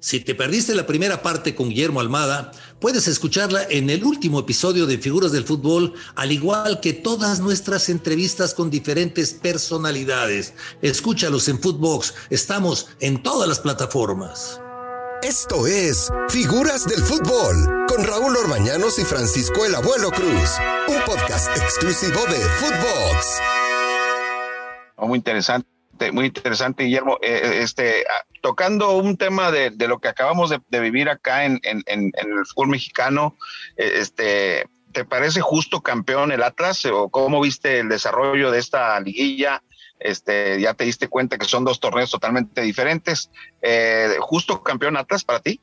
Si te perdiste la primera parte con Guillermo Almada, puedes escucharla en el último episodio de Figuras del Fútbol, al igual que todas nuestras entrevistas con diferentes personalidades. Escúchalos en Footbox, estamos en todas las plataformas. Esto es Figuras del Fútbol con Raúl Orbañanos y Francisco el Abuelo Cruz, un podcast exclusivo de Footbox. Muy interesante muy interesante, Guillermo. Eh, eh, este, ah, tocando un tema de, lo que acabamos de, vivir acá en, el fútbol mexicano, eh, este, ¿te parece justo campeón el Atlas o cómo viste el desarrollo de esta liguilla? Este, ya te diste cuenta que son dos torneos totalmente diferentes. ¿Justo campeón Atlas para ti?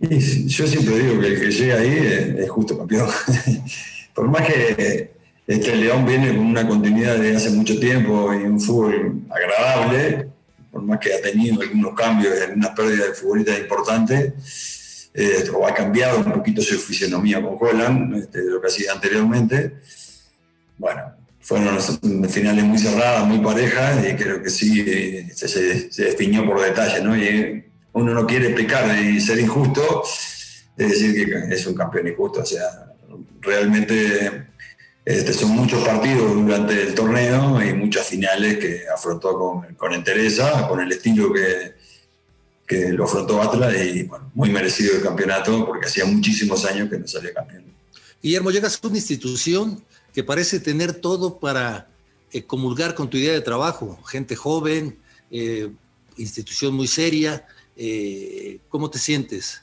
yo siempre digo que el que llega ahí es justo campeón. Por más que este León viene con una continuidad de hace mucho tiempo y un fútbol agradable, por más que ha tenido algunos cambios algunas pérdidas de futbolistas importantes, eh, o ha cambiado un poquito su fisionomía con Holland, este, de lo que hacía anteriormente. Bueno, fueron finales muy cerradas, muy parejas, y creo que sí se, se, definió por detalle, ¿no? Y uno no quiere pecar y ser injusto, es decir que es un campeón injusto, o sea, realmente este, son muchos partidos durante el torneo y muchas finales que afrontó con, con entereza, con el estilo que, que lo afrontó Atlas y bueno, muy merecido el campeonato porque hacía muchísimos años que no salía campeón. Guillermo, llegas a una institución que parece tener todo para eh, comulgar con tu idea de trabajo, gente joven, eh, institución muy seria. Eh, ¿Cómo te sientes?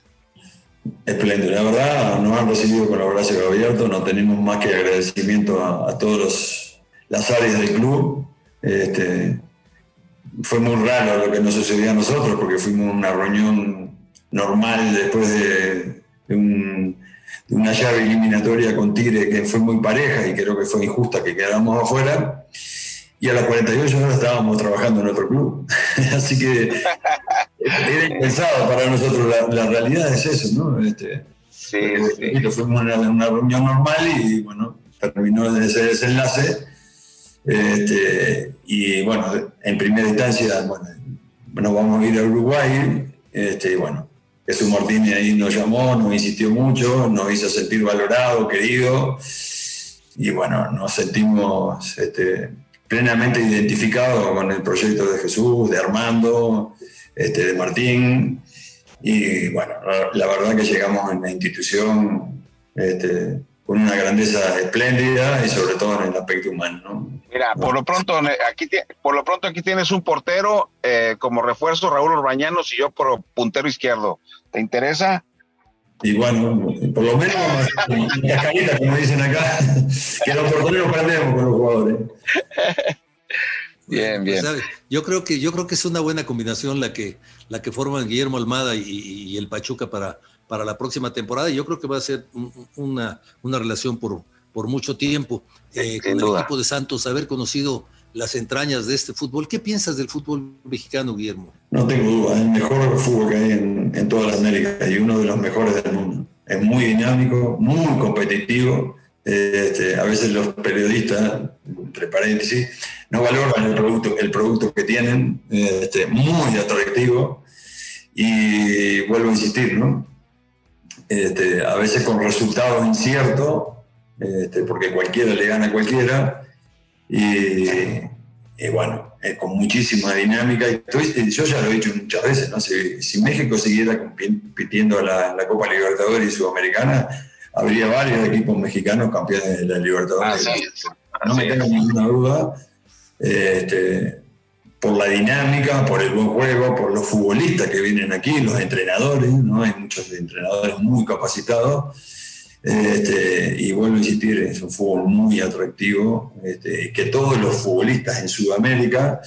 Espléndido, la verdad nos han recibido con los brazos abiertos, no tenemos más que agradecimiento a, todas las áreas del club. Este, fue muy raro lo que nos sucedió a nosotros porque fuimos a una reunión normal después de, una llave eliminatoria con Tigre que fue muy pareja y creo que fue injusta que quedáramos afuera. Y a las 48 horas estábamos trabajando en otro club. Así que era impensado para nosotros. La, realidad es eso, ¿no? Este, sí, sí. Fuimos a una, reunión normal y, bueno, terminó ese desenlace. Este, y bueno, en primera instancia, bueno, bueno, vamos a ir a Uruguay. Este, y bueno, Jesús Martínez ahí nos llamó, nos insistió mucho, nos hizo sentir valorado, querido. Y bueno, nos sentimos este, plenamente identificados con el proyecto de Jesús, de Armando, este, de Martín. Y bueno, la, verdad que llegamos a una institución este, con una grandeza espléndida y sobre todo en el aspecto humano. Mira, por lo pronto aquí por lo pronto aquí tienes un portero eh, como refuerzo Raúl Urbañanos y yo por puntero izquierdo. ¿Te interesa? Y bueno, por lo menos cascarita, como dicen acá, que los porteros perdemos con los jugadores. Bien, bien. yo creo que yo creo que es una buena combinación la que la que forman Guillermo Almada y, el Pachuca para, para la próxima temporada. Y yo creo que va a ser una, una relación por, por mucho tiempo eh, con el equipo de Santos, haber conocido las entrañas de este fútbol. ¿Qué piensas del fútbol mexicano, Guillermo? No tengo duda, es el mejor fútbol que hay en, en toda la América y uno de los mejores del mundo. Es muy dinámico, muy competitivo este, a veces los periodistas, entre paréntesis, no valoran el producto, el producto que tienen, este, muy atractivo, y vuelvo a insistir, ¿no? Este, a veces con resultados inciertos, este, porque cualquiera le gana a cualquiera, y, bueno, con muchísima dinámica. Yo ya lo he dicho muchas veces, ¿no? si, México siguiera compitiendo la, la Copa Libertadores y Sudamericana, habría varios equipos mexicanos campeones de la Libertadores. No me tengo ninguna duda. Este, por la dinámica, por el buen juego, por los futbolistas que vienen aquí, los entrenadores, ¿no? Hay muchos entrenadores muy capacitados. Este, y vuelvo a insistir, es un fútbol muy atractivo, este, que todos los futbolistas en Sudamérica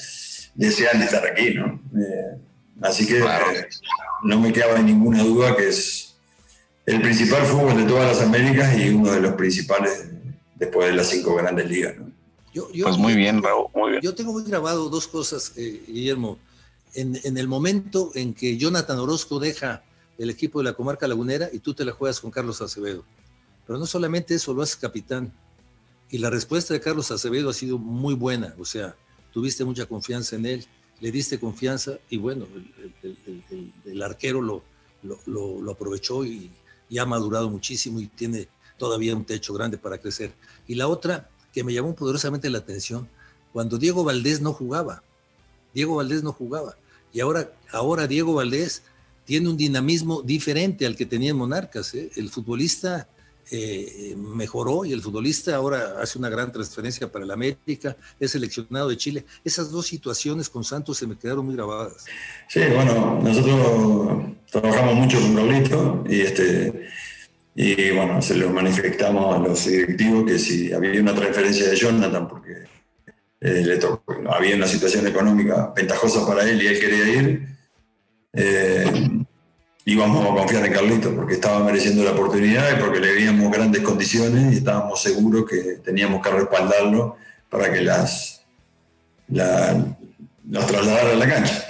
desean estar aquí, ¿no? Eh, así que no me quedaba ninguna duda que es el principal fútbol de todas las Américas y uno de los principales después de las cinco grandes ligas. pues muy bien, Raúl, muy bien. Yo tengo muy grabado dos cosas, eh, Guillermo. En, el momento en que Jonathan Orozco deja el equipo de la comarca lagunera y tú te la juegas con Carlos Acevedo. Pero no solamente eso, lo haces capitán. Y la respuesta de Carlos Acevedo ha sido muy buena, o sea, tuviste mucha confianza en él, le diste confianza y bueno, el, el arquero lo, lo, aprovechó y, y, ha madurado muchísimo y tiene todavía un techo grande para crecer. Y la otra que me llamó poderosamente la atención, cuando Diego Valdés no jugaba, Diego Valdés no jugaba, y ahora, ahora Diego Valdés tiene un dinamismo diferente al que tenía en Monarcas. ¿eh? El futbolista eh, mejoró y el futbolista ahora hace una gran transferencia para el América, es seleccionado de Chile. Esas dos situaciones con Santos se me quedaron muy grabadas. Sí, bueno, nosotros trabajamos mucho con Raulito y este y bueno, se lo manifestamos a los directivos que si había una transferencia de Jonathan, porque eh, le tocó, había una situación económica ventajosa para él y él quería ir, eh, íbamos a confiar en Carlito porque estaba mereciendo la oportunidad y porque le veíamos grandes condiciones y estábamos seguros que teníamos que respaldarlo para que las, la, los trasladara a la cancha.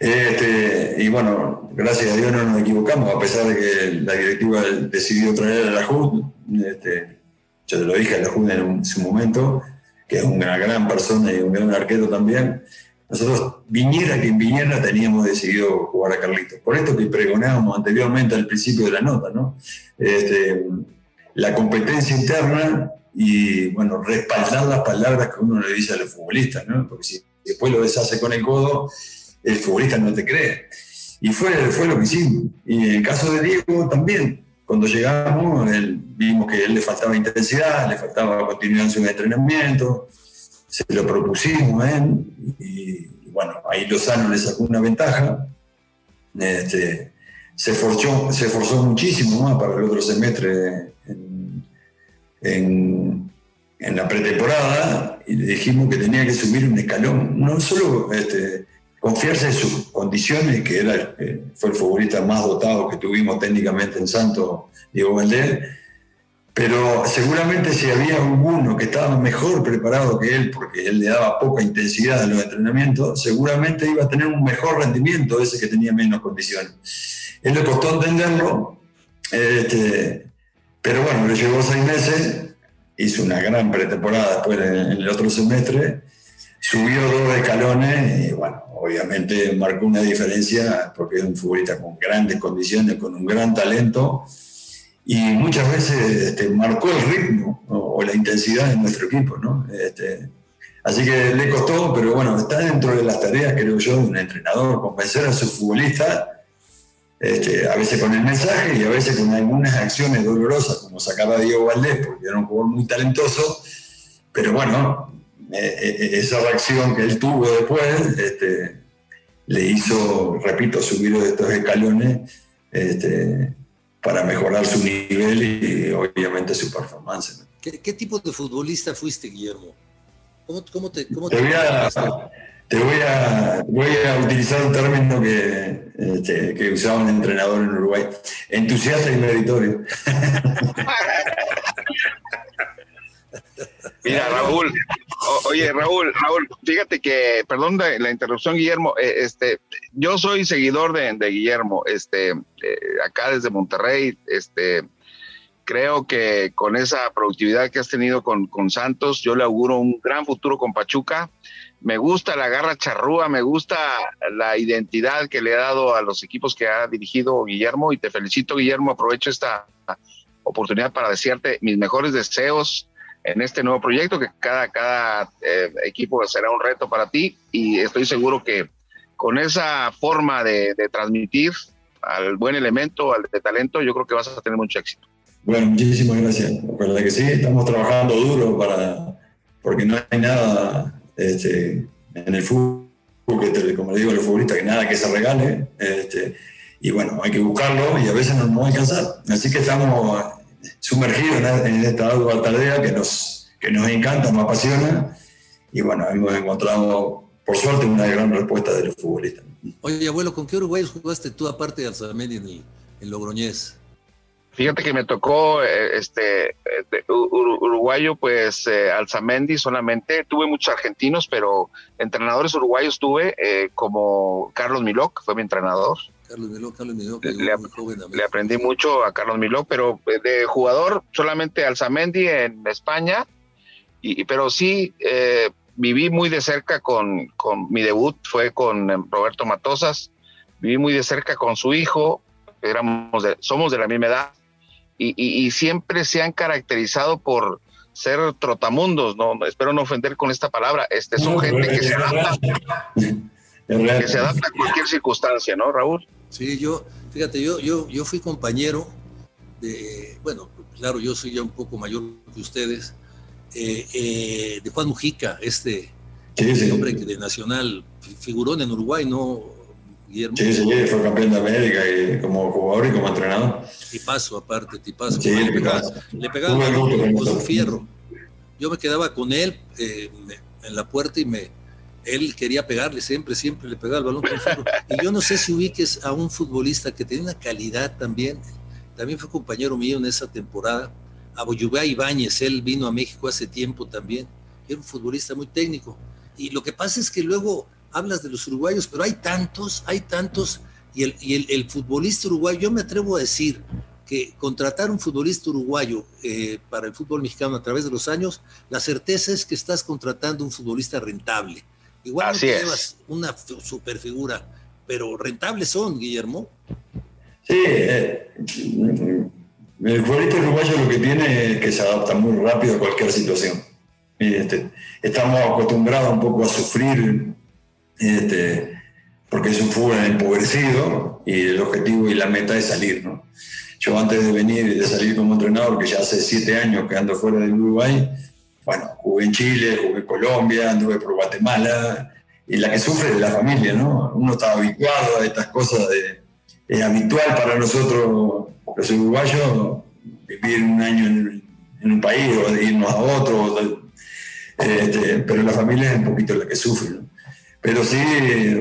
Este, y bueno, gracias a Dios no nos equivocamos, a pesar de que la directiva decidió traer a la JUD. Este, yo te lo dije a la JUD en, su momento, que es una gran persona y un gran arquero también. Nosotros, viniera quien viniera, teníamos decidido jugar a Carlitos. Por esto que pregonábamos anteriormente al principio de la nota, ¿no? Este, la competencia interna y, bueno, respaldar las palabras que uno le dice a los futbolistas, ¿no? Porque si después lo deshace con el codo, el futbolista no te cree. Y fue, fue lo que hicimos. Y en el caso de Diego también, cuando llegamos, vimos que a él le faltaba intensidad, le faltaba continuidad en su entrenamiento, se lo propusimos a él, y, bueno, ahí Lozano le sacó una ventaja. Este, se, esforzó, se esforzó muchísimo más para el otro semestre en la pretemporada y le dijimos que tenía que subir un escalón, no solo este, confiarse en sus condiciones, que era, eh, fue el futbolista más dotado que tuvimos técnicamente en Santos, Diego Valdés, pero seguramente si había alguno que estaba mejor preparado que él, porque él le daba poca intensidad a los entrenamientos, seguramente iba a tener un mejor rendimiento ese que tenía menos condiciones. Él le costó entenderlo, este, pero bueno, le llevó seis meses, hizo una gran pretemporada después en el otro semestre, subió dos escalones y bueno, obviamente marcó una diferencia porque es un futbolista con grandes condiciones, con un gran talento y muchas veces este, marcó el ritmo o, la intensidad de nuestro equipo, ¿no? Este, así que le costó, pero bueno, está dentro de las tareas, creo yo, de un entrenador, convencer a su futbolista, este, a veces con el mensaje y a veces con algunas acciones dolorosas, como sacar a Diego Valdés, porque era un jugador muy talentoso, pero bueno, esa reacción que él tuvo después este, le hizo, repito, subir estos escalones este, para mejorar su nivel y obviamente su performance. ¿Qué, tipo de futbolista fuiste, Guillermo? ¿Cómo, te, cómo te, voy a, te voy a, voy a utilizar un término que, este, que usaba un entrenador en Uruguay. Entusiasta y meritorio. Mira, Raúl, oye, Raúl, Raúl, fíjate que, perdón la interrupción, Guillermo, eh, este, yo soy seguidor de, Guillermo, este, eh, acá desde Monterrey, este, creo que con esa productividad que has tenido con, con, Santos, yo le auguro un gran futuro con Pachuca. Me gusta la garra charrúa, me gusta la identidad que le ha dado a los equipos que ha dirigido Guillermo y te felicito, Guillermo. Aprovecho esta oportunidad para desearte mis mejores deseos en este nuevo proyecto, que cada, cada eh, equipo será un reto para ti y estoy seguro que con esa forma de, transmitir al buen elemento, al de talento, yo creo que vas a tener mucho éxito. Bueno, muchísimas gracias. verdad que sí, estamos trabajando duro para, porque no hay nada este, en el fútbol, que, como le digo a los futbolistas, que nada que se regale. Este, y bueno, hay que buscarlo y a veces no nos va a alcanzar. Así que estamos sumergido en esta agua tardía que nos, que nos encanta, nos apasiona. Y bueno, hemos encontrado, por suerte, una gran respuesta de los futbolistas. Oye, abuelo, ¿con qué uruguayos jugaste tú aparte de Alzamendi en, en Logroñés? Fíjate que me tocó eh, este, uruguayo, pues eh, Alzamendi solamente. Tuve muchos argentinos, pero entrenadores uruguayos tuve, eh, como Carlos Milok, fue mi entrenador. Carlos Miló, Carlos Miló, que le, muy joven le aprendí mucho a Carlos Miló, pero eh, de jugador solamente Alzamendi en España, y, pero sí eh, viví muy de cerca con, con, mi debut, fue con em, Roberto Matosas, viví muy de cerca con su hijo, éramos somos de la misma edad y, siempre se han caracterizado por ser trotamundos, no espero no ofender con esta palabra, este son gente que se adapta. Que se adapta a cualquier circunstancia, ¿no, Raúl? Sí, yo, fíjate, yo, yo, yo fui compañero de, bueno, claro, yo soy ya un poco mayor que ustedes, eh, eh, de Juan Mujica, este, hombre que de Nacional figuró en Uruguay, ¿no? Guillermo. Sí, sí, fue campeón de América y como jugador y como entrenador. Tipazo, aparte, tipazo. Sí, le pegaba, le pegaba con, su fierro. Yo me quedaba con él eh, en la puerta y me, él quería pegarle siempre, siempre le pegaba el balón. Y yo no sé si ubiques a un futbolista que tenía una calidad también, también fue compañero mío en esa temporada, a Boyubá Ibáñez, él vino a México hace tiempo también, era un futbolista muy técnico. Y lo que pasa es que luego hablas de los uruguayos, pero hay tantos, hay tantos, y el, el, futbolista uruguayo, yo me atrevo a decir que contratar un futbolista uruguayo eh, para el fútbol mexicano a través de los años, la certeza es que estás contratando un futbolista rentable. Igual no llevas una super figura, pero rentables son, Guillermo. Sí, eh, el futbolista uruguayo lo que tiene es que se adapta muy rápido a cualquier situación. Este, estamos acostumbrados un poco a sufrir este, porque es un fútbol empobrecido y el objetivo y la meta es salir. ¿no? Yo antes de venir y de salir como entrenador, que ya hace siete años que ando fuera del Uruguay, bueno, jugué en Chile, jugué en Colombia, anduve por Guatemala, y la que sufre es la familia, ¿no? Uno está habituado a estas cosas de... Es habitual para nosotros, los uruguayos, vivir un año en, un país o de irnos a otro, este, pero la familia es un poquito la que sufre, ¿no? Pero sí,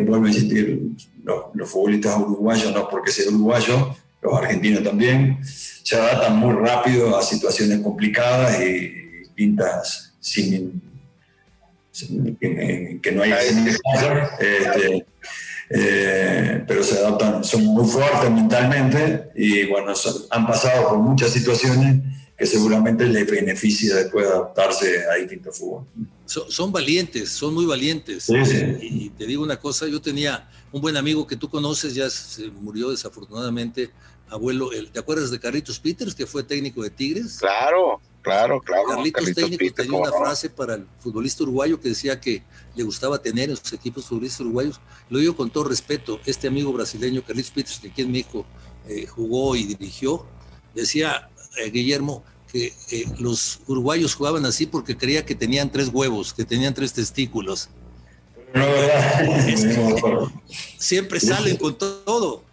vuelvo a insistir, los, futbolistas uruguayos, no porque sea uruguayo, los argentinos también, se adaptan muy rápido a situaciones complicadas y distintas sin, que, no hay este, eh, pero se adaptan, son muy fuertes mentalmente y bueno, han pasado por muchas situaciones que seguramente les beneficia después adaptarse a distintos fútbol. Son, valientes, son muy valientes. Y te digo una cosa, yo tenía un buen amigo que tú conoces, ya se murió desafortunadamente, abuelo, ¿te acuerdas de Carlitos Peters, que fue técnico de Tigres? Claro, claro, claro. Carlitos, técnico tenía una frase para el futbolista uruguayo que decía que le gustaba tener en sus equipos futbolistas uruguayos. Lo digo con todo respeto, este amigo brasileño, Carlitos Peters, que aquí en México eh, jugó y dirigió, decía, eh, Guillermo, que eh, los uruguayos jugaban así porque creía que tenían tres huevos, que tenían tres testículos. No, ¿verdad? siempre salen con todo.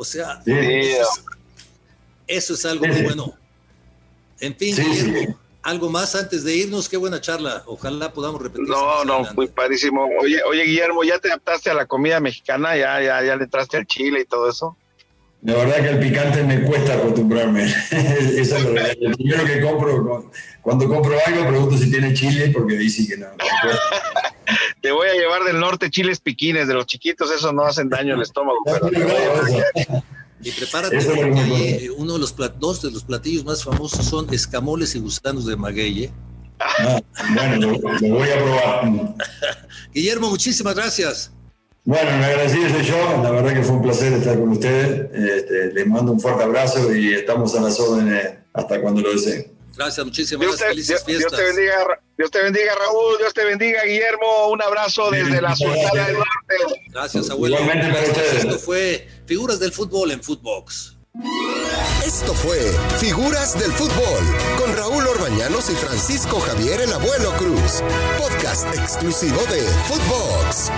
O sea, eso, es, algo muy bueno. En fin, Guillermo, algo más antes de irnos, qué buena charla. Ojalá podamos repetir. No, no, muy parísimo. Oye, oye, Guillermo, ¿ya te adaptaste a la comida mexicana? ¿Ya, ya, ya le entraste al chile y todo eso? La verdad que el picante me cuesta acostumbrarme. Eso es lo real. El primero que compro, cuando compro algo, pregunto si tiene chile, porque dice que no. Te voy a llevar del norte chiles piquines, de los chiquitos, esos no hacen daño al estómago. y prepárate, porque uno de los dos de los platillos más famosos son escamoles y gusanos de maguey. ¿eh? Ah, bueno, lo voy a probar. Guillermo, muchísimas gracias. Bueno, me agradecido yo, la verdad que fue un placer estar con ustedes. Este, les mando un fuerte abrazo y estamos a las órdenes hasta cuando lo deseen. Gracias, muchísimas gracias. Felices fiestas. Dios te, bendiga, Dios te bendiga, Raúl. Dios te bendiga, Guillermo. Un abrazo desde la Sultana del Norte. Gracias, abuelo. Esto fue Figuras del Fútbol en Footbox. Esto fue Figuras del Fútbol con Raúl Orbañanos y Francisco Javier el Abuelo Cruz. Podcast exclusivo de Footbox.